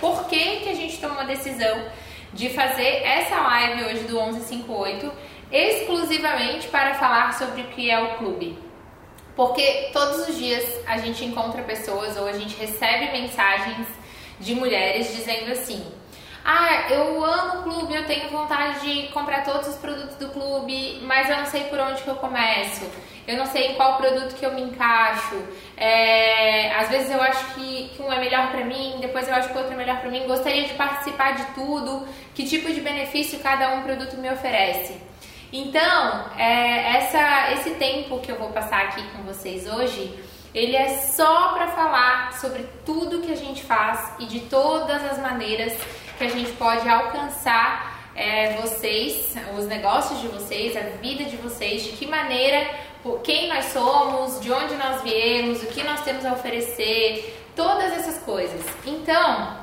por que, que a gente tomou a decisão de fazer essa live hoje do 1158 exclusivamente para falar sobre o que é o clube. Porque todos os dias a gente encontra pessoas ou a gente recebe mensagens de mulheres dizendo assim: ah, eu amo o clube, eu tenho vontade de comprar todos os produtos do clube, mas eu não sei por onde que eu começo, eu não sei em qual produto que eu me encaixo. É, às vezes eu acho que, que um é melhor para mim, depois eu acho que outro é melhor para mim. Gostaria de participar de tudo, que tipo de benefício cada um produto me oferece. Então, é, essa, esse tempo que eu vou passar aqui com vocês hoje, ele é só para falar sobre tudo que a gente faz e de todas as maneiras que a gente pode alcançar é, vocês, os negócios de vocês, a vida de vocês, de que maneira, quem nós somos, de onde nós viemos, o que nós temos a oferecer, todas essas coisas. Então,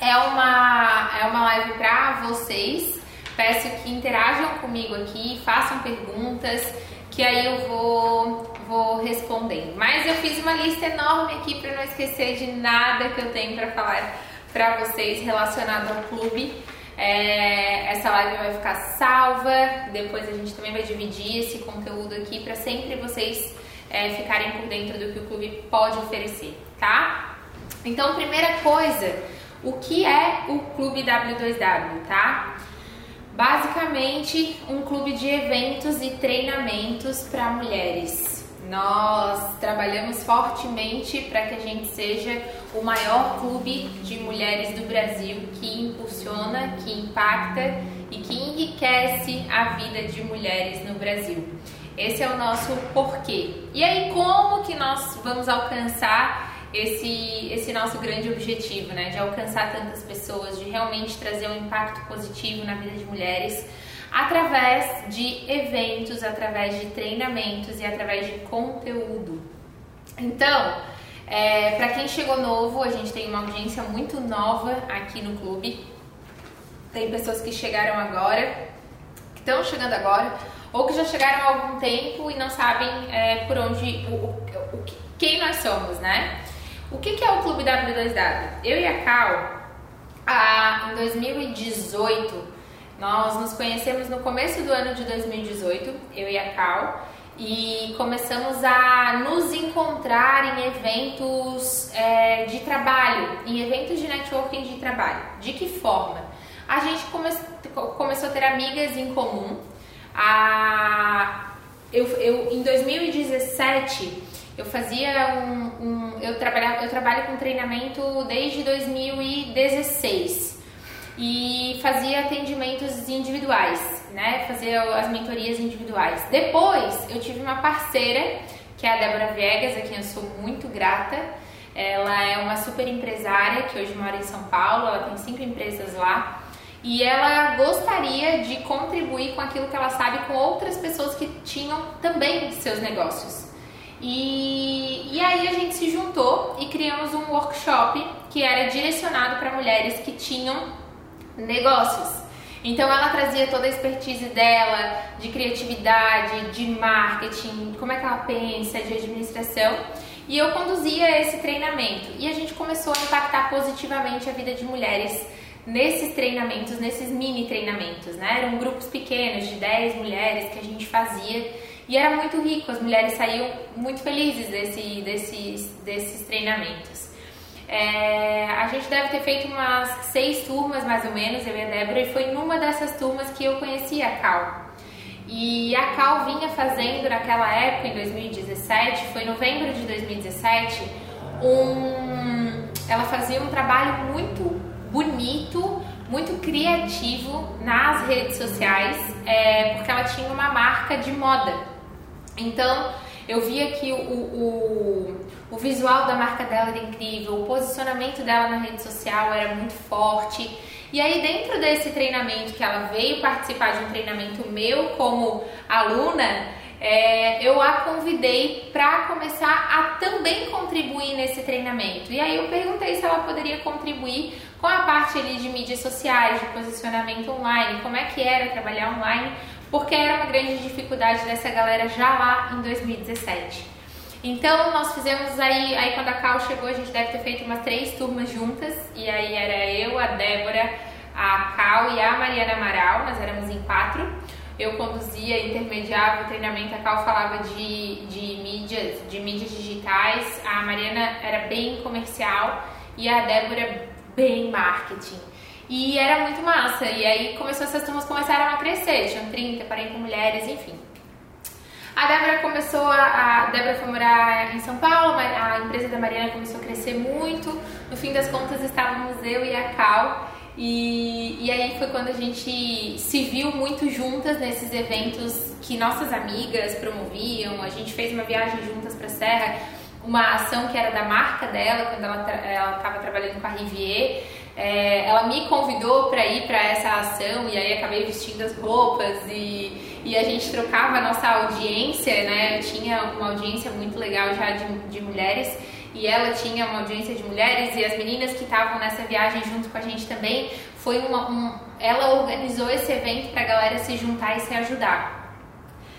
é uma, é uma live para vocês. Peço que interajam comigo aqui, façam perguntas, que aí eu vou, vou respondendo. Mas eu fiz uma lista enorme aqui para não esquecer de nada que eu tenho para falar para vocês relacionado ao clube. É, essa live vai ficar salva, depois a gente também vai dividir esse conteúdo aqui para sempre vocês é, ficarem por dentro do que o clube pode oferecer, tá? Então, primeira coisa, o que é o Clube W2W, tá? Basicamente, um clube de eventos e treinamentos para mulheres. Nós trabalhamos fortemente para que a gente seja o maior clube de mulheres do Brasil que impulsiona, que impacta e que enriquece a vida de mulheres no Brasil. Esse é o nosso porquê. E aí, como que nós vamos alcançar esse, esse nosso grande objetivo, né? De alcançar tantas pessoas, de realmente trazer um impacto positivo na vida de mulheres? Através de eventos, através de treinamentos e através de conteúdo. Então, é, para quem chegou novo, a gente tem uma audiência muito nova aqui no clube. Tem pessoas que chegaram agora, que estão chegando agora, ou que já chegaram há algum tempo e não sabem é, por onde, o, o, o, quem nós somos, né? O que, que é o Clube W2W? Eu e a Cal, a, em 2018, nós nos conhecemos no começo do ano de 2018, eu e a Cal, e começamos a nos encontrar em eventos é, de trabalho, em eventos de networking de trabalho. De que forma? A gente come começou a ter amigas em comum. A, eu, eu, em 2017 eu fazia um, um eu, trabalhava, eu trabalho com treinamento desde 2016 e fazia atendimentos individuais, né? Fazia as mentorias individuais. Depois eu tive uma parceira, que é a Débora Viegas, a quem eu sou muito grata. Ela é uma super empresária que hoje mora em São Paulo, ela tem cinco empresas lá. E ela gostaria de contribuir com aquilo que ela sabe com outras pessoas que tinham também seus negócios. E, e aí a gente se juntou e criamos um workshop que era direcionado para mulheres que tinham negócios. Então ela trazia toda a expertise dela de criatividade, de marketing, como é que ela pensa, de administração. E eu conduzia esse treinamento. E a gente começou a impactar positivamente a vida de mulheres nesses treinamentos, nesses mini treinamentos, né? Eram grupos pequenos de 10 mulheres que a gente fazia e era muito rico, as mulheres saíam muito felizes desse, desses, desses treinamentos. É, a gente deve ter feito umas seis turmas, mais ou menos, eu e a Débora, e foi numa dessas turmas que eu conheci a Cal. E a Cal vinha fazendo naquela época, em 2017, foi novembro de 2017, um, ela fazia um trabalho muito bonito, muito criativo nas redes sociais, é, porque ela tinha uma marca de moda. Então, eu via que o, o, o visual da marca dela era incrível, o posicionamento dela na rede social era muito forte. E aí, dentro desse treinamento, que ela veio participar de um treinamento meu como aluna, é, eu a convidei para começar a também contribuir nesse treinamento. E aí eu perguntei se ela poderia contribuir com a parte ali de mídias sociais, de posicionamento online, como é que era trabalhar online porque era uma grande dificuldade dessa galera já lá em 2017. Então nós fizemos aí, aí quando a Cal chegou, a gente deve ter feito umas três turmas juntas, e aí era a Débora, a Cal e a Mariana Amaral, nós éramos em quatro. Eu conduzia, intermediava o treinamento, a Cal falava de, de mídias, de mídias digitais, a Mariana era bem comercial e a Débora bem marketing. E era muito massa. E aí começou, essas turmas começaram a crescer, tinham 30, 40 mulheres, enfim. A Débora começou a, a Débora foi morar em São Paulo, a empresa da Mariana começou a crescer muito. No fim das contas estávamos eu e a Cal. E, e aí foi quando a gente se viu muito juntas nesses eventos que nossas amigas promoviam. A gente fez uma viagem juntas para a Serra, uma ação que era da marca dela, quando ela estava trabalhando com a Rivier. É, ela me convidou para ir para essa ação e aí acabei vestindo as roupas e, e a gente trocava a nossa audiência, né? Eu tinha uma audiência muito legal já de, de mulheres e ela tinha uma audiência de mulheres e as meninas que estavam nessa viagem junto com a gente também foi uma, um, ela organizou esse evento para a galera se juntar e se ajudar.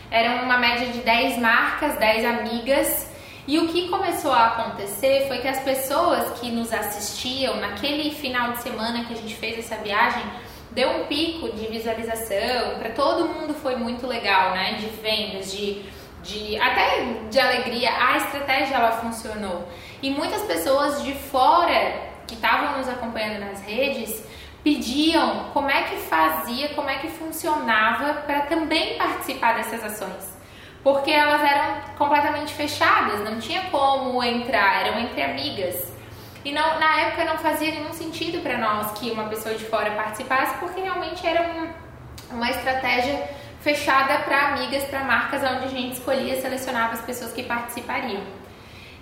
Era uma média de 10 marcas, 10 amigas e o que começou a acontecer foi que as pessoas que nos assistiam naquele final de semana que a gente fez essa viagem deu um pico de visualização, para todo mundo foi muito legal, né? De vendas, de, de até de alegria. A estratégia ela funcionou. E muitas pessoas de fora que estavam nos acompanhando nas redes pediam como é que fazia, como é que funcionava para também participar dessas ações porque elas eram completamente fechadas, não tinha como entrar, eram entre amigas. E não, na época não fazia nenhum sentido para nós que uma pessoa de fora participasse, porque realmente era um, uma estratégia fechada para amigas, para marcas, onde a gente escolhia, selecionava as pessoas que participariam.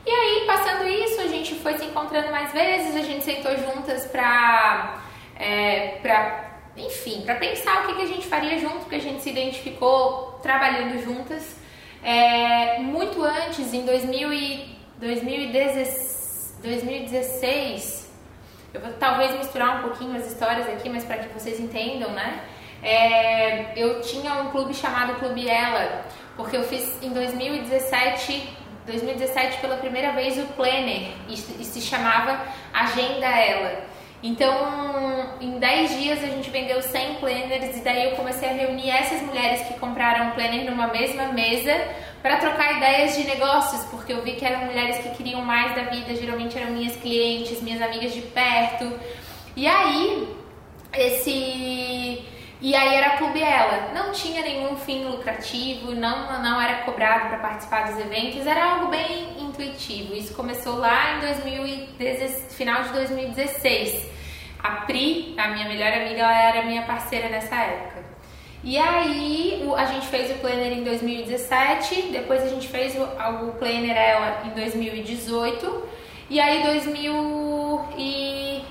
E aí, passando isso, a gente foi se encontrando mais vezes, a gente sentou juntas para, é, pra, enfim, para pensar o que, que a gente faria junto, porque a gente se identificou trabalhando juntas. É, muito antes, em 2000 e 2016, eu vou talvez misturar um pouquinho as histórias aqui, mas para que vocês entendam, né? É, eu tinha um clube chamado Clube Ela, porque eu fiz em 2017, 2017 pela primeira vez o Planner e, e se chamava Agenda Ela. Então, em 10 dias a gente vendeu 100 planners e daí eu comecei a reunir essas mulheres que compraram um planner numa mesma mesa para trocar ideias de negócios, porque eu vi que eram mulheres que queriam mais da vida, geralmente eram minhas clientes, minhas amigas de perto. E aí, esse e aí era Clube Ela. Não tinha nenhum fim lucrativo, não, não era cobrado para participar dos eventos, era algo bem intuitivo. Isso começou lá em 2016, final de 2016. A Pri, a minha melhor amiga, ela era minha parceira nessa época. E aí a gente fez o planner em 2017, depois a gente fez o, o planner ela em 2018 e aí 2000 e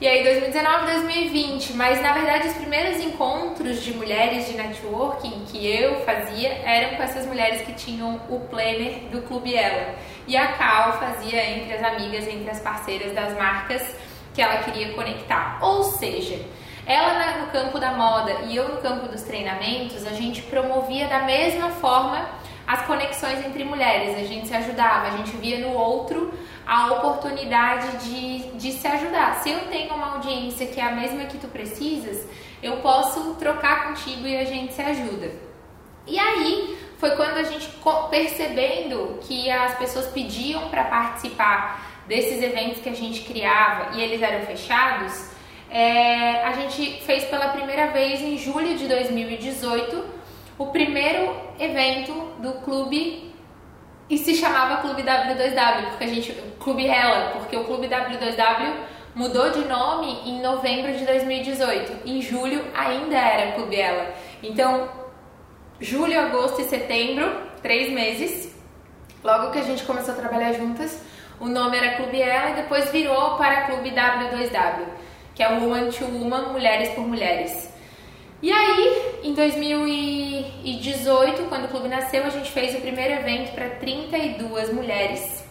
e aí 2019, 2020, mas na verdade os primeiros encontros de mulheres de networking que eu fazia eram com essas mulheres que tinham o planner do Clube Ela. E a Cal fazia entre as amigas, entre as parceiras das marcas que ela queria conectar. Ou seja, ela no campo da moda e eu no campo dos treinamentos, a gente promovia da mesma forma as conexões entre mulheres, a gente se ajudava, a gente via no outro a oportunidade de, de se ajudar. Se eu tenho uma audiência que é a mesma que tu precisas, eu posso trocar contigo e a gente se ajuda. E aí foi quando a gente percebendo que as pessoas pediam para participar desses eventos que a gente criava e eles eram fechados, é, a gente fez pela primeira vez em julho de 2018 o primeiro evento do clube e se chamava Clube W2W, porque a gente Clube Ela, porque o Clube W2W mudou de nome em novembro de 2018. Em julho ainda era Clube Ela. Então, julho, agosto e setembro, três meses. Logo que a gente começou a trabalhar juntas, o nome era Clube Ela e depois virou para Clube W2W, que é Woman to Woman, Mulheres por Mulheres. E aí, em 2018, quando o clube nasceu, a gente fez o primeiro evento para 32 mulheres.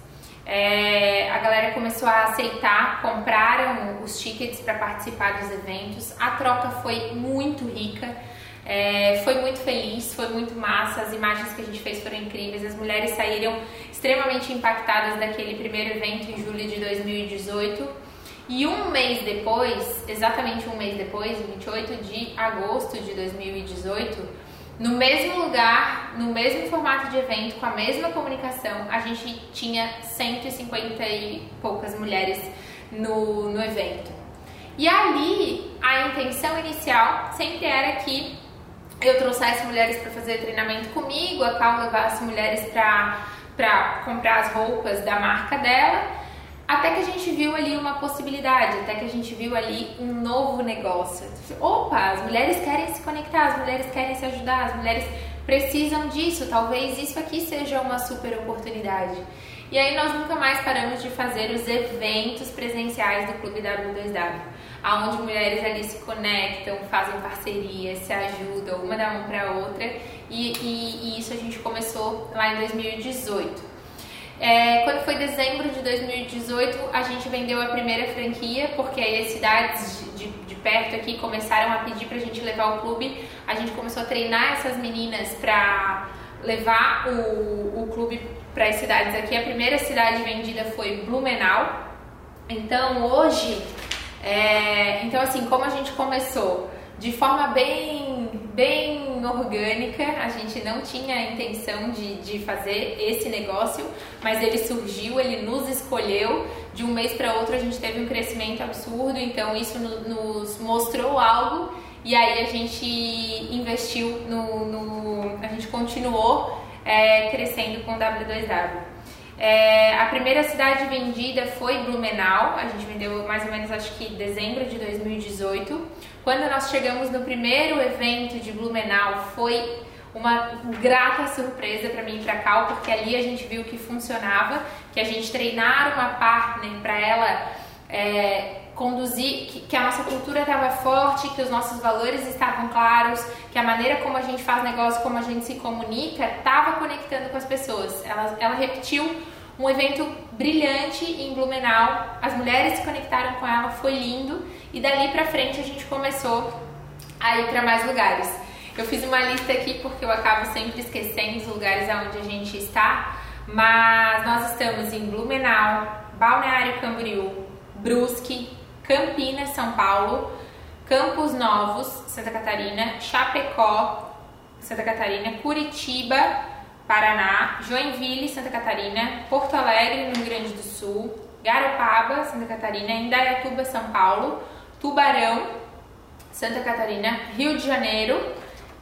É, a galera começou a aceitar, compraram os tickets para participar dos eventos. A troca foi muito rica. É, foi muito feliz, foi muito massa, as imagens que a gente fez foram incríveis, as mulheres saíram extremamente impactadas daquele primeiro evento em julho de 2018. E um mês depois, exatamente um mês depois, 28 de agosto de 2018, no mesmo lugar, no mesmo formato de evento, com a mesma comunicação, a gente tinha 150 e poucas mulheres no, no evento. E ali, a intenção inicial sempre era que eu trouxesse mulheres para fazer treinamento comigo, a Cal levasse mulheres para comprar as roupas da marca dela até que a gente viu ali uma possibilidade, até que a gente viu ali um novo negócio. Opa, as mulheres querem se conectar, as mulheres querem se ajudar, as mulheres precisam disso, talvez isso aqui seja uma super oportunidade. E aí nós nunca mais paramos de fazer os eventos presenciais do Clube W2W, aonde mulheres ali se conectam, fazem parcerias, se ajudam, uma da mão para outra, e, e, e isso a gente começou lá em 2018. É, quando foi dezembro de 2018, a gente vendeu a primeira franquia, porque aí as cidades de, de, perto aqui começaram a pedir para a gente levar o clube. A gente começou a treinar essas meninas para levar o, o clube para as cidades aqui. A primeira cidade vendida foi Blumenau. Então hoje, é, então assim, como a gente começou de forma bem, bem orgânica. A gente não tinha a intenção de, de fazer esse negócio, mas ele surgiu, ele nos escolheu. De um mês para outro a gente teve um crescimento absurdo, então isso no, nos mostrou algo e aí a gente investiu no. no a gente continuou é, crescendo com o W2W. É, a primeira cidade vendida foi Blumenau, a gente vendeu mais ou menos acho que dezembro de 2018. Quando nós chegamos no primeiro evento de Blumenau, foi uma grata surpresa para mim e para Cal, porque ali a gente viu que funcionava, que a gente treinar uma partner para ela é, conduzir, que, que, a nossa cultura estava forte, que os nossos valores estavam claros, que a maneira como a gente faz negócio, como a gente se comunica, estava conectando com as pessoas. Ela, ela repetiu um evento brilhante em Blumenau, as mulheres se conectaram com ela, foi lindo e dali para frente a gente começou a ir para mais lugares. Eu fiz uma lista aqui porque eu acabo sempre esquecendo os lugares aonde a gente está, mas nós estamos em Blumenau, Balneário Camboriú, Brusque, Campinas, São Paulo, Campos Novos, Santa Catarina, Chapecó, Santa Catarina, Curitiba, Paraná, Joinville, Santa Catarina, Porto Alegre, no Rio Grande do Sul, Garopaba, Santa Catarina, Indaiatuba, São Paulo, Tubarão, Santa Catarina, Rio de Janeiro,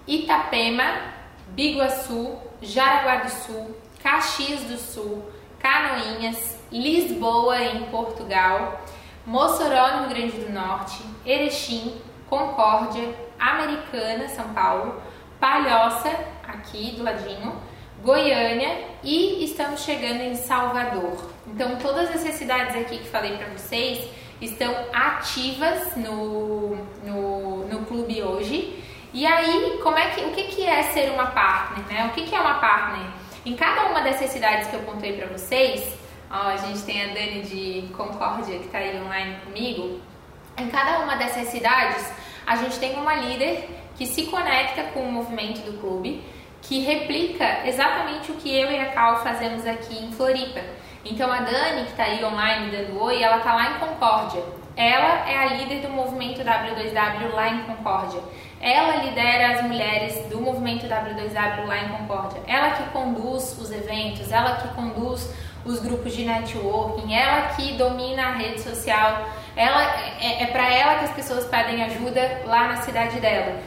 Itapema, Biguaçu, Jaraguá do Sul, Caxias do Sul, Canoinhas, Lisboa, em Portugal, Mossoró, no Rio Grande do Norte, Erechim, Concórdia, Americana, São Paulo, Palhoça, aqui do ladinho, Goiânia e estamos chegando em Salvador. Então, todas essas cidades aqui que falei para vocês estão ativas no, no, no clube hoje. E aí, como é que, o que, que é ser uma partner? Né? O que, que é uma partner? Em cada uma dessas cidades que eu contei para vocês, ó, a gente tem a Dani de Concórdia que está aí online comigo. Em cada uma dessas cidades, a gente tem uma líder que se conecta com o movimento do clube que replica exatamente o que eu e a Cal fazemos aqui em Floripa. Então a Dani, que está aí online dando oi, ela está lá em Concórdia. Ela é a líder do movimento W2W lá em Concórdia. Ela lidera as mulheres do movimento W2W lá em Concórdia. Ela que conduz os eventos, ela que conduz os grupos de networking, ela que domina a rede social. Ela é, é para ela que as pessoas pedem ajuda lá na cidade dela.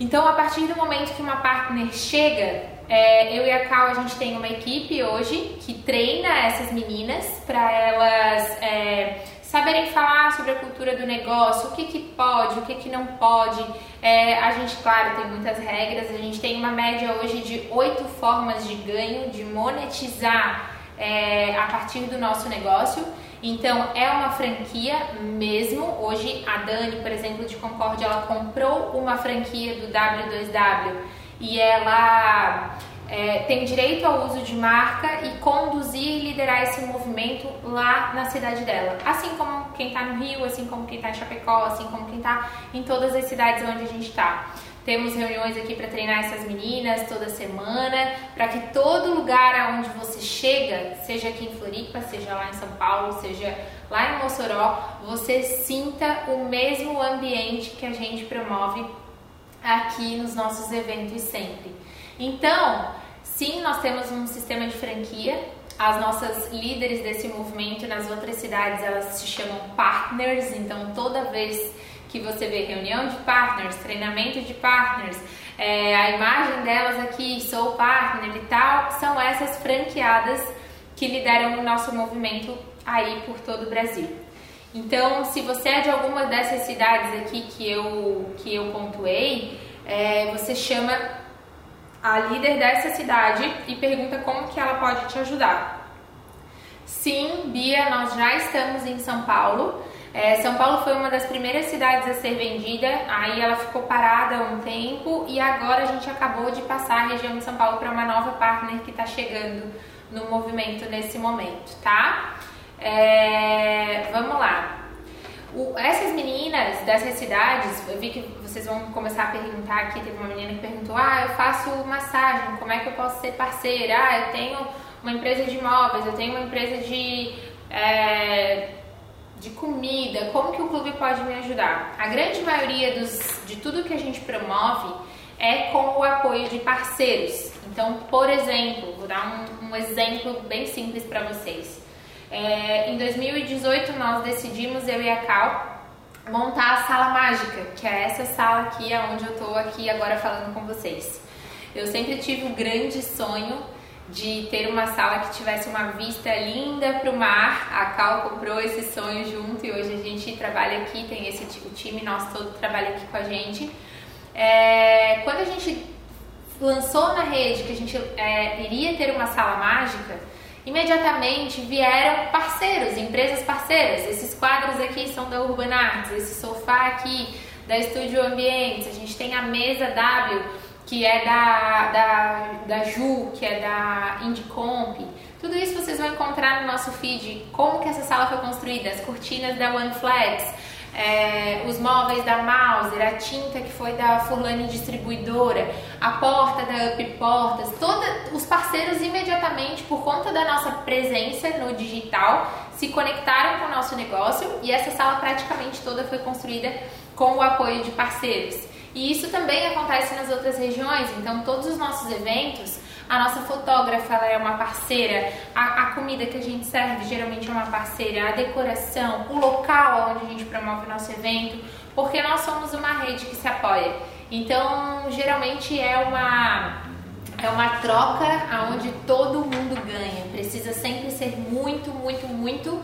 Então, a partir do momento que uma partner chega, é, eu e a Cal, a gente tem uma equipe hoje que treina essas meninas para elas é, saberem falar sobre a cultura do negócio, o que, que pode, o que, que não pode. É, a gente, claro, tem muitas regras, a gente tem uma média hoje de oito formas de ganho, de monetizar é, a partir do nosso negócio. Então é uma franquia mesmo. Hoje a Dani, por exemplo, de Concórdia, ela comprou uma franquia do W2W e ela é, tem direito ao uso de marca e conduzir e liderar esse movimento lá na cidade dela. Assim como quem está no Rio, assim como quem está em Chapecó, assim como quem está em todas as cidades onde a gente está. Temos reuniões aqui para treinar essas meninas toda semana, para que todo lugar aonde você chega, seja aqui em Floripa, seja lá em São Paulo, seja lá em Mossoró, você sinta o mesmo ambiente que a gente promove aqui nos nossos eventos sempre. Então, sim, nós temos um sistema de franquia. As nossas líderes desse movimento nas outras cidades, elas se chamam partners, então toda vez que você vê reunião de partners, treinamento de partners, é, a imagem delas aqui, sou partner e tal, são essas franqueadas que lideram o nosso movimento aí por todo o Brasil. Então, se você é de alguma dessas cidades aqui que eu, que eu pontuei, é, você chama a líder dessa cidade e pergunta como que ela pode te ajudar. Sim, Bia, nós já estamos em São Paulo. É, São Paulo foi uma das primeiras cidades a ser vendida, aí ela ficou parada um tempo e agora a gente acabou de passar a região de São Paulo para uma nova partner que está chegando no movimento nesse momento, tá? É, vamos lá. O, essas meninas dessas cidades, eu vi que vocês vão começar a perguntar aqui. Teve uma menina que perguntou: Ah, eu faço massagem, como é que eu posso ser parceira? Ah, eu tenho uma empresa de imóveis, eu tenho uma empresa de. É, de comida, como que o clube pode me ajudar? A grande maioria dos, de tudo que a gente promove é com o apoio de parceiros. Então, por exemplo, vou dar um, um exemplo bem simples para vocês. É, em 2018, nós decidimos, eu e a Cal, montar a Sala Mágica, que é essa sala aqui, onde eu estou aqui agora falando com vocês. Eu sempre tive um grande sonho de ter uma sala que tivesse uma vista linda para o mar. A Cal comprou esse sonho junto e hoje a gente trabalha aqui, tem esse o time nosso todo trabalha aqui com a gente. É, quando a gente lançou na rede que a gente é, iria ter uma sala mágica, imediatamente vieram parceiros, empresas parceiras. Esses quadros aqui são da Urban Arts, esse sofá aqui da Estúdio Ambientes, a gente tem a mesa W, que é da, da, da Ju, que é da Indicomp. Tudo isso vocês vão encontrar no nosso feed, como que essa sala foi construída, as cortinas da OneFlex, é, os móveis da Mauser, a tinta que foi da Furlane Distribuidora, a porta da Up Portas, todos os parceiros imediatamente, por conta da nossa presença no digital, se conectaram com o nosso negócio e essa sala praticamente toda foi construída com o apoio de parceiros. E isso também acontece nas outras regiões, então todos os nossos eventos a nossa fotógrafa ela é uma parceira, a, a, comida que a gente serve geralmente é uma parceira, a decoração, o local onde a gente promove o nosso evento, porque nós somos uma rede que se apoia. Então, geralmente é uma é uma troca aonde todo mundo ganha. Precisa sempre ser muito, muito, muito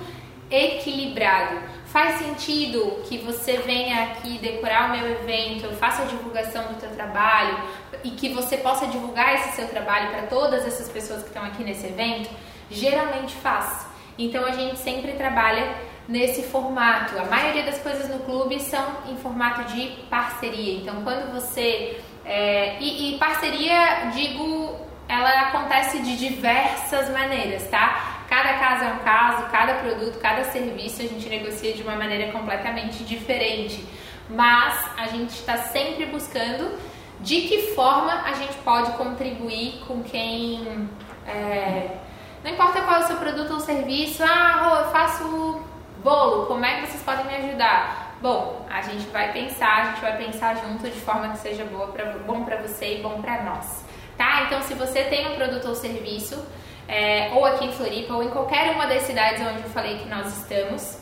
equilibrado. Faz sentido que você venha aqui decorar o meu evento, eu faça a divulgação do teu trabalho e que você possa divulgar esse seu trabalho para todas essas pessoas que estão aqui nesse evento? Geralmente faz. Então a gente sempre trabalha nesse formato. A maioria das coisas no clube são em formato de parceria. Então quando você é, e, e parceria, digo, ela acontece de diversas maneiras, tá? Cada caso é um caso, cada produto, cada serviço a gente negocia de uma maneira completamente diferente. Mas a gente está sempre buscando de que forma a gente pode contribuir com quem. É, não importa qual é o seu produto ou serviço, ah, eu faço bolo, como é que vocês podem me ajudar? Bom, a gente vai pensar, a gente vai pensar junto de forma que seja boa pra, bom para você e bom para nós, tá? Então, se você tem um produto ou serviço, é, ou aqui em Floripa, ou em qualquer uma das cidades onde eu falei que nós estamos,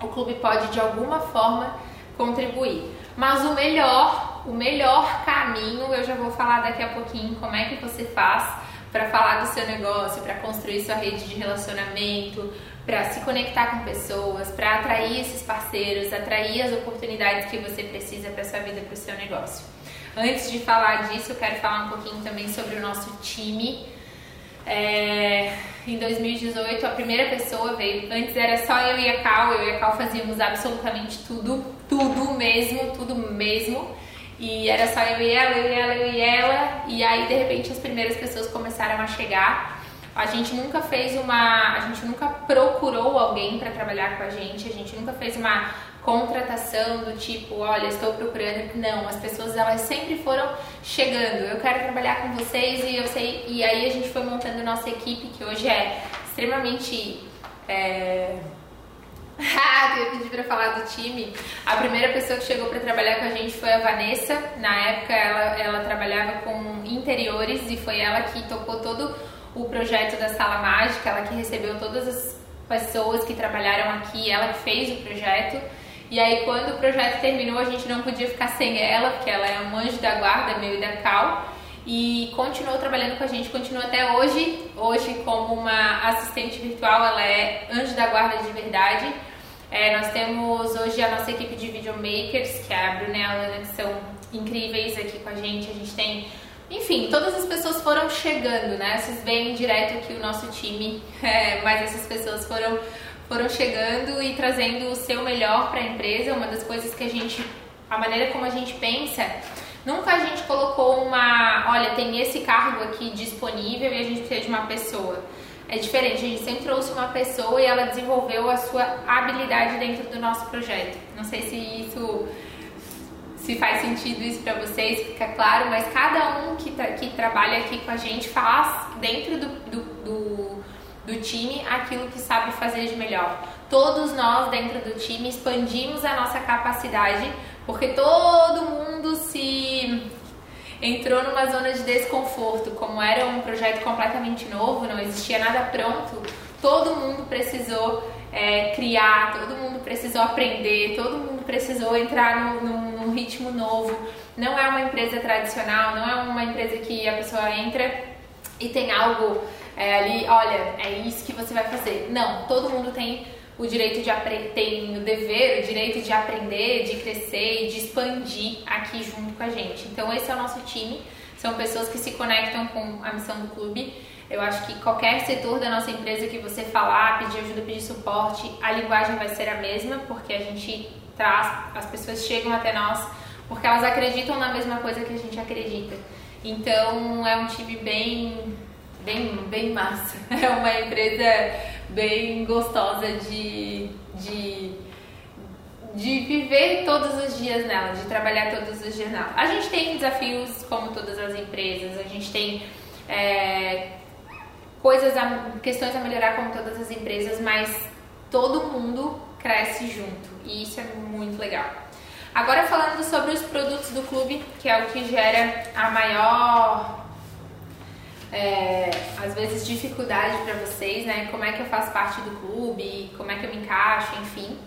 o clube pode de alguma forma contribuir. Mas o melhor, o melhor caminho, eu já vou falar daqui a pouquinho como é que você faz para falar do seu negócio, para construir sua rede de relacionamento, para se conectar com pessoas, para atrair esses parceiros, atrair as oportunidades que você precisa para sua vida, para o seu negócio. Antes de falar disso, eu quero falar um pouquinho também sobre o nosso time é, em 2018, a primeira pessoa veio. Antes era só eu e a Cal, eu e a Cal fazíamos absolutamente tudo, tudo mesmo, tudo mesmo. E era só eu e ela, eu e ela, eu e ela. E aí, de repente, as primeiras pessoas começaram a chegar. A gente nunca fez uma. A gente nunca procurou alguém para trabalhar com a gente, a gente nunca fez uma contratação do tipo, olha, estou procurando. Não, as pessoas elas sempre foram chegando. Eu quero trabalhar com vocês e eu sei. E aí a gente foi montando nossa equipe que hoje é extremamente é... Ah, eu pedi pra falar do time. A primeira pessoa que chegou para trabalhar com a gente foi a Vanessa. Na época ela, ela trabalhava com interiores e foi ela que tocou todo o projeto da Sala Mágica, ela que recebeu todas as pessoas que trabalharam aqui, ela que fez o projeto. E aí quando o projeto terminou, a gente não podia ficar sem ela, porque ela é um anjo da guarda, meio da Cal e continuou trabalhando com a gente, continua até hoje. Hoje, como uma assistente virtual, ela é anjo da guarda de verdade. É, nós temos hoje a nossa equipe de videomakers, que é a Bruna e a Alana, que são incríveis aqui com a gente. A gente tem, enfim, todas as pessoas foram chegando, né? Vocês veem direto aqui o nosso time, é, mas essas pessoas foram, foram chegando e trazendo o seu melhor para a empresa. Uma das coisas que a gente, a maneira como a gente pensa Nunca a gente colocou uma, olha, tem esse cargo aqui disponível e a gente precisa de uma pessoa. É diferente, a gente sempre trouxe uma pessoa e ela desenvolveu a sua habilidade dentro do nosso projeto. Não sei se isso se faz sentido isso para vocês, fica claro, mas cada um que, tra que trabalha aqui com a gente faz dentro do, do, do, do time aquilo que sabe fazer de melhor. Todos nós dentro do time expandimos a nossa capacidade porque todo mundo se entrou numa zona de desconforto, como era um projeto completamente novo, não existia nada pronto, todo mundo precisou é, criar, todo mundo precisou aprender, todo mundo precisou entrar no, num, num ritmo novo. Não é uma empresa tradicional, não é uma empresa que a pessoa entra e tem algo é, ali, olha, é isso que você vai fazer. Não, todo mundo tem o direito de tem o dever, o direito de aprender, de crescer e de expandir aqui junto com a gente. Então esse é o nosso time, são pessoas que se conectam com a missão do clube. Eu acho que qualquer setor da nossa empresa que você falar, pedir ajuda, pedir suporte, a linguagem vai ser a mesma, porque a gente traz, as pessoas chegam até nós porque elas acreditam na mesma coisa que a gente acredita. Então é um time bem bem bem massa. É uma empresa bem gostosa de, de, de viver todos os dias nela, de trabalhar todos os dias nela. A gente tem desafios como todas as empresas, a gente tem é, coisas, a, questões a melhorar como todas as empresas, mas todo mundo cresce junto e isso é muito legal. Agora falando sobre os produtos do clube, que é o que gera a maior é, às vezes dificuldade para vocês, né? Como é que eu faço parte do clube, como é que eu me encaixo, enfim.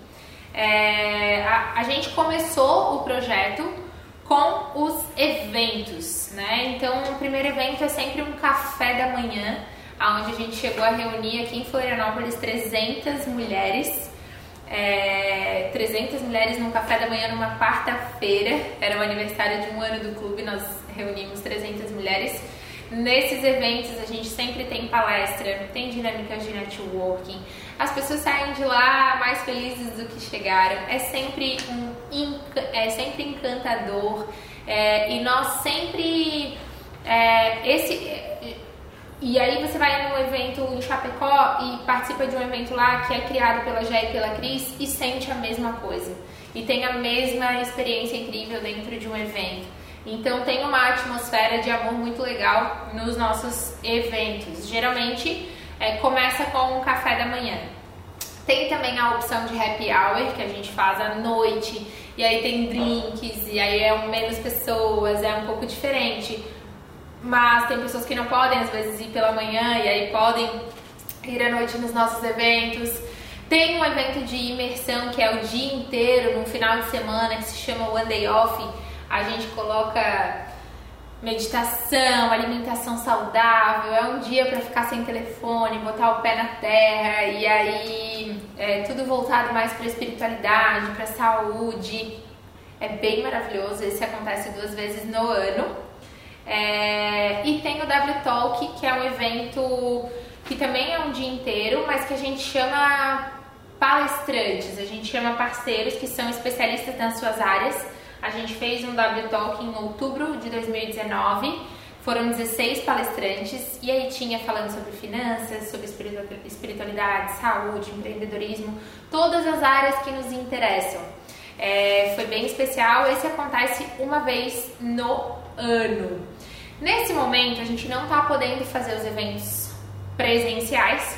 É, a, a, gente começou o projeto com os eventos, né? Então, o primeiro evento é sempre um café da manhã, onde a gente chegou a reunir aqui em Florianópolis 300 mulheres. É, 300 mulheres num café da manhã numa quarta-feira, era o aniversário de um ano do clube, nós reunimos 300 mulheres Nesses eventos a gente sempre tem palestra, tem dinâmicas de networking. As pessoas saem de lá mais felizes do que chegaram. É sempre um é sempre encantador é, e nós sempre é, esse e aí você vai num evento em Chapecó e participa de um evento lá que é criado pela Jé e pela Cris e sente a mesma coisa e tem a mesma experiência incrível dentro de um evento. Então tem uma atmosfera de amor muito legal nos nossos eventos. Geralmente é, começa com um café da manhã. Tem também a opção de happy hour que a gente faz à noite, e aí tem drinks, e aí é menos pessoas, é um pouco diferente. Mas tem pessoas que não podem às vezes ir pela manhã e aí podem ir à noite nos nossos eventos. Tem um evento de imersão que é o dia inteiro, no final de semana, que se chama One Day Off a gente coloca meditação, alimentação saudável, é um dia para ficar sem telefone, botar o pé na terra e aí é tudo voltado mais para espiritualidade, para saúde. É bem maravilhoso, esse acontece duas vezes no ano. É, e tem o W Talk, que é um evento que também é um dia inteiro, mas que a gente chama palestrantes, a gente chama parceiros que são especialistas nas suas áreas a gente fez um W Talk em outubro de 2019. Foram 16 palestrantes e aí tinha falando sobre finanças, sobre espiritualidade, saúde, empreendedorismo, todas as áreas que nos interessam. É, foi bem especial. Esse acontece uma vez no ano. Nesse momento, a gente não está podendo fazer os eventos presenciais,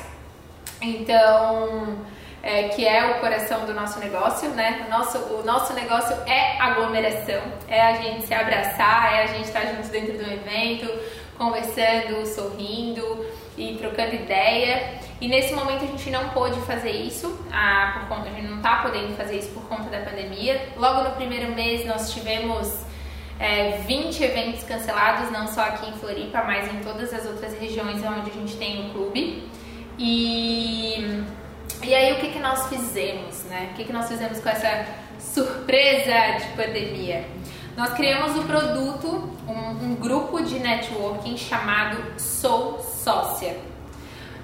então, é, que é o coração do nosso negócio, né? O nosso, o nosso negócio é aglomeração, é a gente se abraçar, é a gente estar junto dentro do evento, conversando, sorrindo e trocando ideia. E nesse momento a gente não pôde fazer isso, ah, por conta, a gente não está podendo fazer isso por conta da pandemia. Logo no primeiro mês nós tivemos é, 20 eventos cancelados, não só aqui em Floripa, mas em todas as outras regiões onde a gente tem o clube. E, e aí o que, que nós fizemos, né? O que, que nós fizemos com essa surpresa de pandemia? Nós criamos o um produto, um, um, grupo de networking chamado Sou Sócia.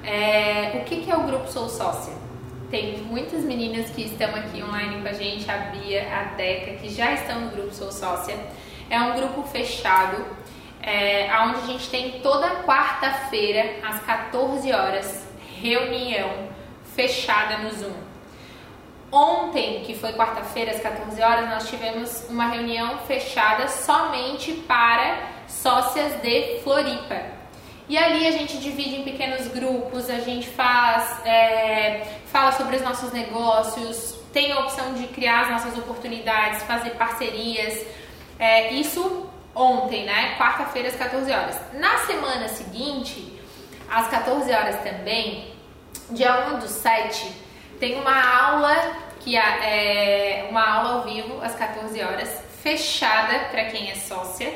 É, o que, que é o grupo Sou Sócia? Tem muitas meninas que estão aqui online com a gente, a Bia, a Deca, que já estão no grupo Sou Sócia. É um grupo fechado, é, onde a gente tem toda quarta-feira, às 14 horas, reunião fechada no Zoom. Ontem, que foi quarta-feira, às 14 horas, nós tivemos uma reunião fechada somente para sócias de Floripa. E ali a gente divide em pequenos grupos, a gente faz, é, fala sobre os nossos negócios, tem a opção de criar as nossas oportunidades, fazer parcerias. É, isso ontem, né? Quarta-feira, às 14 horas. Na semana seguinte, às 14 horas também, dia 1 do 7, tem uma aula que é uma aula ao vivo às 14 horas, fechada para quem é sócia,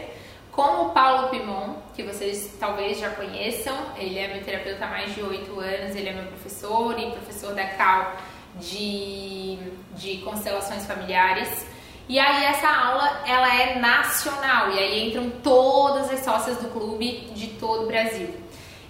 com o Paulo Pimon, que vocês talvez já conheçam. Ele é meu terapeuta há mais de 8 anos, ele é meu professor e professor da Cal de, de constelações familiares. E aí essa aula ela é nacional e aí entram todas as sócias do clube de todo o Brasil.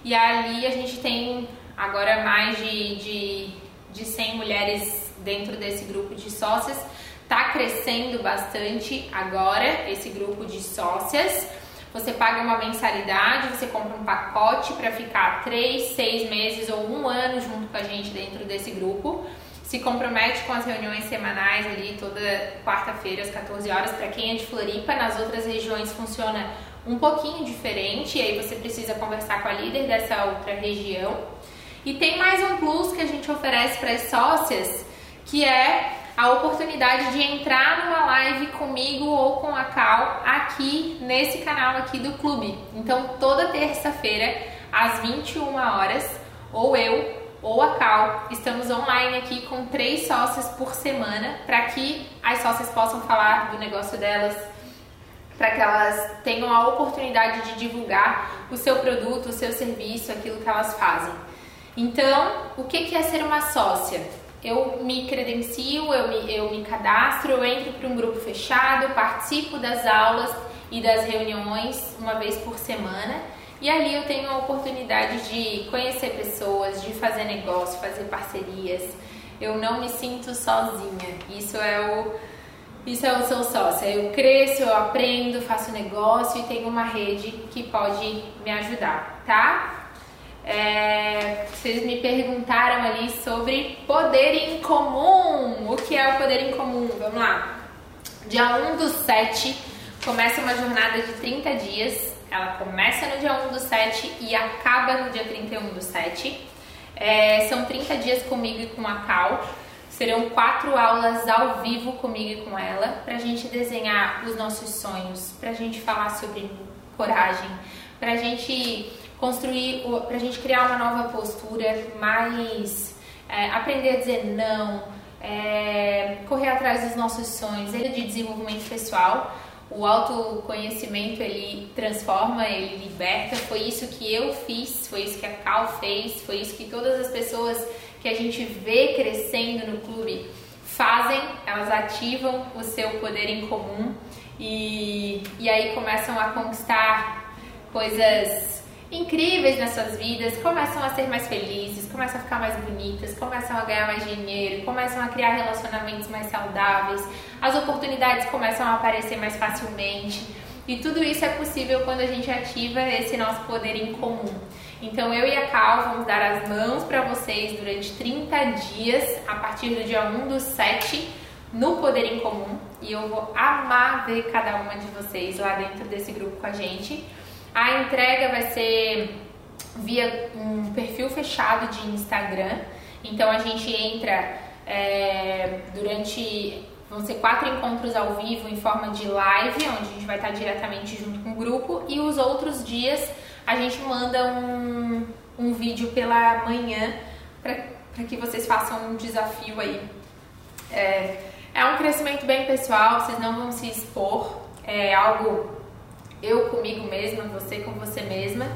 E ali a gente tem agora mais de, de, de 100 mulheres dentro desse grupo de sócias. Está crescendo bastante agora esse grupo de sócias. Você paga uma mensalidade, você compra um pacote para ficar 3, 6 meses ou um ano junto com a gente dentro desse grupo se compromete com as reuniões semanais ali toda quarta-feira às 14 horas. Para quem é de Floripa, nas outras regiões funciona um pouquinho diferente, e aí você precisa conversar com a líder dessa outra região. E tem mais um plus que a gente oferece para as sócias, que é a oportunidade de entrar numa live comigo ou com a Cal aqui nesse canal aqui do clube. Então, toda terça-feira às 21 horas, ou eu ou a Cal. Estamos online aqui com três sócias por semana para que as sócias possam falar do negócio delas, para que elas tenham a oportunidade de divulgar o seu produto, o seu serviço, aquilo que elas fazem. Então, o que é ser uma sócia? Eu me credencio, eu me, eu me cadastro, eu entro para um grupo fechado, participo das aulas e das reuniões uma vez por semana e ali eu tenho a oportunidade de conhecer pessoas, de fazer negócio, fazer parcerias. Eu não me sinto sozinha. Isso é o isso é o seu sócio. Eu cresço, eu aprendo, faço negócio e tenho uma rede que pode me ajudar, tá? É, vocês me perguntaram ali sobre poder em comum. O que é o poder em comum? Vamos lá. Dia 1 do 7 começa uma jornada de 30 dias ela começa no dia 1 do 7 e acaba no dia 31 do 7. É, são 30 dias comigo e com a Cal. Serão quatro aulas ao vivo comigo e com ela para a gente desenhar os nossos sonhos, para a gente falar sobre coragem, para a gente construir, para a gente criar uma nova postura, mais é, aprender a dizer não, é, correr atrás dos nossos sonhos, de desenvolvimento pessoal o autoconhecimento ele transforma, ele liberta. Foi isso que eu fiz, foi isso que a Cal fez, foi isso que todas as pessoas que a gente vê crescendo no clube fazem. Elas ativam o seu poder em comum e, e aí começam a conquistar coisas incríveis nas suas vidas, começam a ser mais felizes, começam a ficar mais bonitas, começam a ganhar mais dinheiro, começam a criar relacionamentos mais saudáveis, as oportunidades começam a aparecer mais facilmente. E tudo isso é possível quando a gente ativa esse nosso poder em comum. Então eu e a Cal vamos dar as mãos para vocês durante 30 dias, a partir do dia 1 do 7, no Poder em Comum e eu vou amar ver cada uma de vocês lá dentro desse grupo com a gente. A entrega vai ser via um perfil fechado de Instagram, então a gente entra é, durante vão ser quatro encontros ao vivo em forma de live, onde a gente vai estar diretamente junto com o grupo. E os outros dias a gente manda um, um vídeo pela manhã para que vocês façam um desafio aí. É, é um crescimento bem pessoal, vocês não vão se expor, é algo eu comigo mesma, você com você mesma.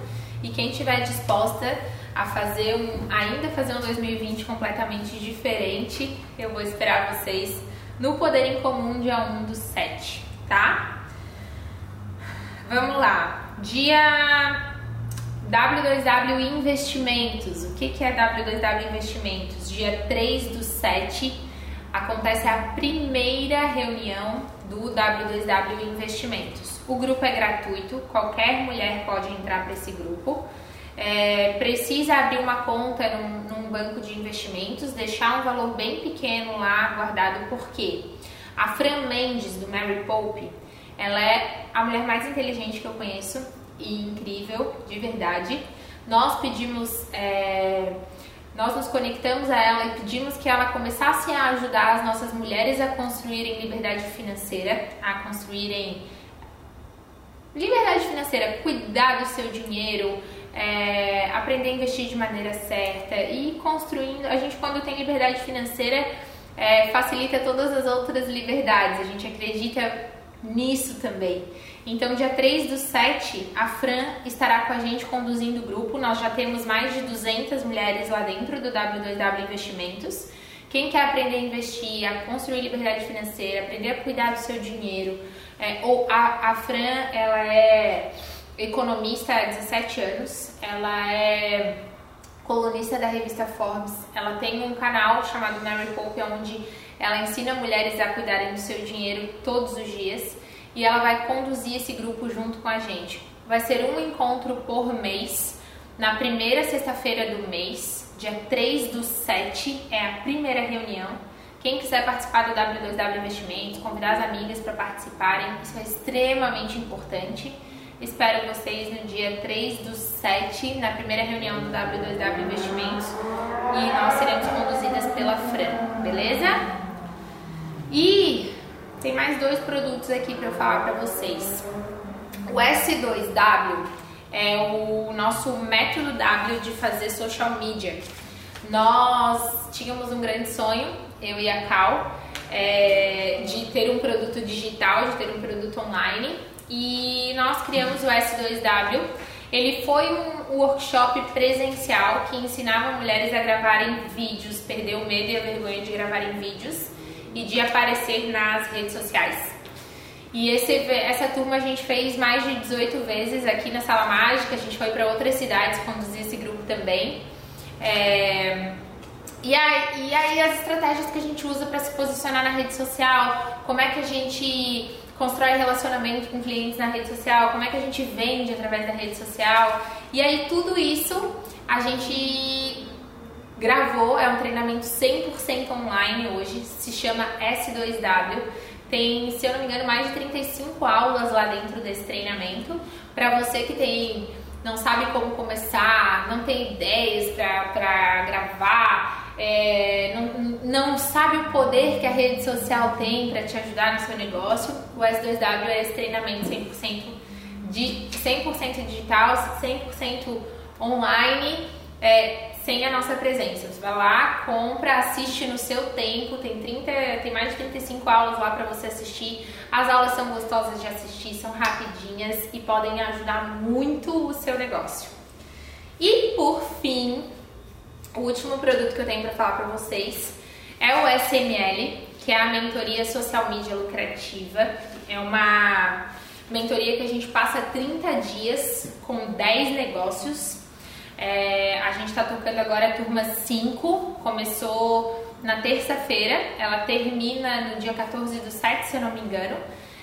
E quem estiver disposta a fazer um, ainda fazer um 2020 completamente diferente, eu vou esperar vocês no Poder em Comum dia 1 do 7, tá? Vamos lá. Dia W2W Investimentos. O que, que é W2W Investimentos? Dia 3 do 7 acontece a primeira reunião do W2W Investimentos. O grupo é gratuito, qualquer mulher pode entrar para esse grupo. É, precisa abrir uma conta num, num, banco de investimentos, deixar um valor bem pequeno lá guardado, porque a Fran Mendes, do Mary Pope, ela é a mulher mais inteligente que eu conheço e incrível, de verdade. Nós pedimos. É, nós nos conectamos a ela e pedimos que ela começasse a ajudar as nossas mulheres a construírem liberdade financeira, a construírem liberdade financeira, cuidar do seu dinheiro, é, aprender a investir de maneira certa e construindo. A gente, quando tem liberdade financeira, é, facilita todas as outras liberdades. A gente acredita nisso também. Então, dia 3 do 7, a Fran estará com a gente conduzindo o grupo. Nós já temos mais de 200 mulheres lá dentro do W2W Investimentos. Quem quer aprender a investir, a construir liberdade financeira, aprender a cuidar do seu dinheiro, é, ou a, a Fran, ela é economista há 17 anos, ela é colunista da revista Forbes, ela tem um canal chamado Mary Pope, onde ela ensina mulheres a cuidarem do seu dinheiro todos os dias e ela vai conduzir esse grupo junto com a gente. Vai ser um encontro por mês, na primeira sexta-feira do mês, dia 3 do 7 é a primeira reunião. Quem quiser participar do W2W Investimentos, convidar as amigas para participarem, isso é extremamente importante. Espero vocês no dia 3 do 7, na primeira reunião do W2W Investimentos, e nós seremos conduzidas pela Fran, beleza? E tem mais dois produtos aqui para eu falar para vocês. O S2W é o nosso método W de fazer social media. Nós tínhamos um grande sonho, eu e a Cal, é, de ter um produto digital, de ter um produto online e nós criamos o S2W. Ele foi um workshop presencial que ensinava mulheres a gravarem vídeos, perder o medo e a vergonha de gravarem vídeos e de aparecer nas redes sociais. E esse, essa turma a gente fez mais de 18 vezes aqui na Sala Mágica, a gente foi para outras cidades conduzir esse grupo também. É, e, aí, e aí as estratégias que a gente usa para se posicionar na rede social, como é que a gente constrói relacionamento com clientes na rede social, como é que a gente vende através da rede social. E aí tudo isso a gente gravou, é um treinamento 100% online hoje, se chama S2W. Tem, se eu não me engano, mais de 35 aulas lá dentro desse treinamento. Para você que tem não sabe como começar, não tem ideias para gravar, é, não, não sabe o poder que a rede social tem para te ajudar no seu negócio, o S2W é esse treinamento 100%, de, 100 digital, 100% online. É, sem a nossa presença. Você vai lá, compra, assiste no seu tempo, tem 30, tem mais de 35 aulas lá para você assistir. As aulas são gostosas de assistir, são rapidinhas e podem ajudar muito o seu negócio. E por fim, o último produto que eu tenho para falar para vocês é o SML, que é a mentoria social media lucrativa. É uma mentoria que a gente passa 30 dias com 10 negócios é, a gente está tocando agora a turma 5, começou na terça-feira, ela termina no dia 14 do 7, se eu não me engano.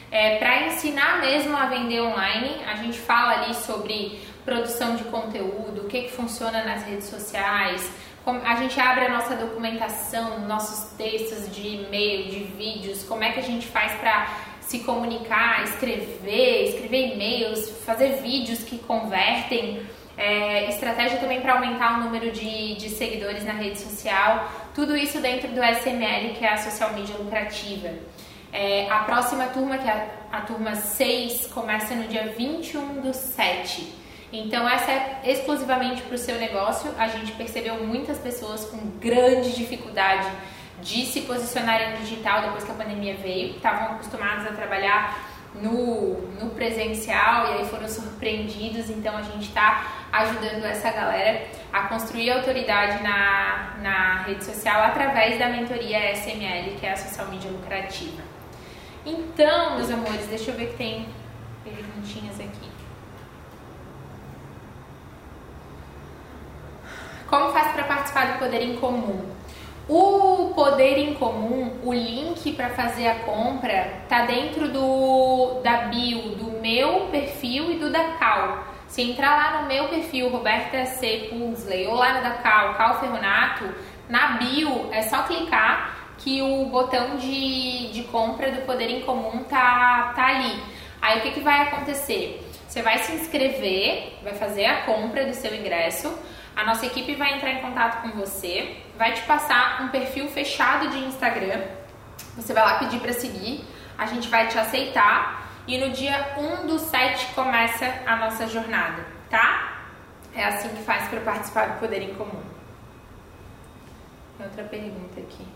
É, Para ensinar mesmo a vender online, a gente fala ali sobre produção de conteúdo, o que, que funciona nas redes sociais, a gente abre a nossa documentação, nossos textos de e-mail, de vídeos, como é que a gente faz para se comunicar, escrever, escrever e-mails, fazer vídeos que convertem, é, estratégia também para aumentar o número de, de seguidores na rede social, tudo isso dentro do SML, que é a social media lucrativa. É, a próxima turma, que é a, a turma 6, começa no dia 21 do 7. Então, essa é exclusivamente para o seu negócio. A gente percebeu muitas pessoas com grande dificuldade de se posicionarem no digital depois que a pandemia veio, estavam acostumados a trabalhar no, no presencial e aí foram surpreendidos. Então, a gente está ajudando essa galera a construir autoridade na, na rede social através da mentoria SML, que é a social media lucrativa. Então, meus amores, deixa eu ver que tem perguntinhas aqui. Como faz para participar do Poder em Comum? O Poder em Comum, o link para fazer a compra tá dentro do da bio do meu perfil e do da Cal. Se entrar lá no meu perfil, Roberta C. Punsley, ou lá no da Cal, Cal Ferronato, na bio é só clicar que o botão de, de compra do Poder em Comum tá, tá ali. Aí o que, que vai acontecer? Você vai se inscrever, vai fazer a compra do seu ingresso. A nossa equipe vai entrar em contato com você, vai te passar um perfil fechado de Instagram. Você vai lá pedir para seguir, a gente vai te aceitar e no dia 1 do 7 começa a nossa jornada, tá? É assim que faz para participar do Poder em Comum. Tem outra pergunta aqui.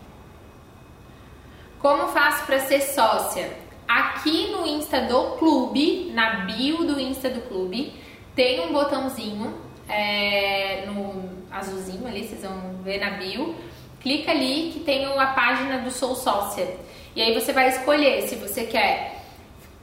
Como faço para ser sócia? Aqui no Insta do clube, na bio do Insta do clube, tem um botãozinho é, no azulzinho ali, vocês vão ver na bio. Clica ali que tem a página do Sou Sócia. E aí você vai escolher se você quer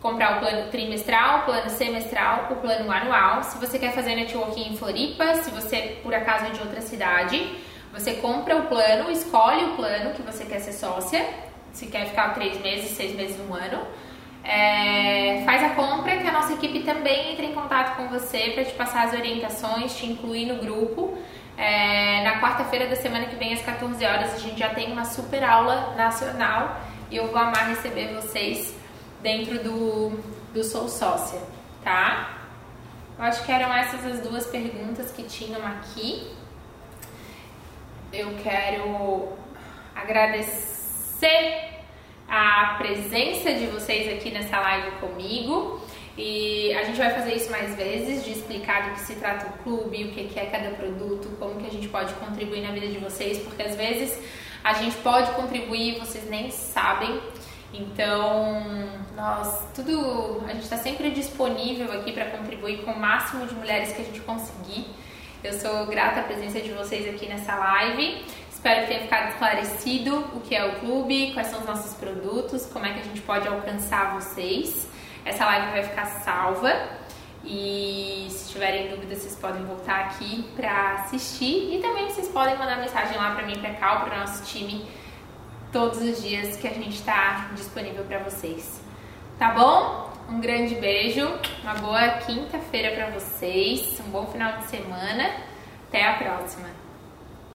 comprar o plano trimestral, o plano semestral, o plano anual. Se você quer fazer networking em Floripa, se você por acaso é de outra cidade, você compra o plano, escolhe o plano que você quer ser sócia, se quer ficar três meses, seis meses, um ano. É, faz a compra que a nossa equipe também entra em contato com você para te passar as orientações, te incluir no grupo. É, na quarta-feira da semana que vem, às 14 horas, a gente já tem uma super aula nacional e eu vou amar receber vocês dentro do, do Sou Sócia, tá? Eu acho que eram essas as duas perguntas que tinham aqui. Eu quero agradecer a presença de vocês aqui nessa live comigo. E a gente vai fazer isso mais vezes, de explicar do que se trata o clube, o que é cada produto, como que a gente pode contribuir na vida de vocês, porque às vezes a gente pode contribuir e vocês nem sabem. Então, nós tudo, a gente está sempre disponível aqui para contribuir com o máximo de mulheres que a gente conseguir. Eu sou grata à presença de vocês aqui nessa live. Espero que tenha ficado esclarecido o que é o clube, quais são os nossos produtos, como é que a gente pode alcançar vocês. Essa live vai ficar salva e se tiverem dúvidas vocês podem voltar aqui para assistir e também vocês podem mandar mensagem lá para mim, para cá, para o nosso time todos os dias que a gente está disponível para vocês. Tá bom? Um grande beijo, uma boa quinta-feira para vocês, um bom final de semana. Até a próxima.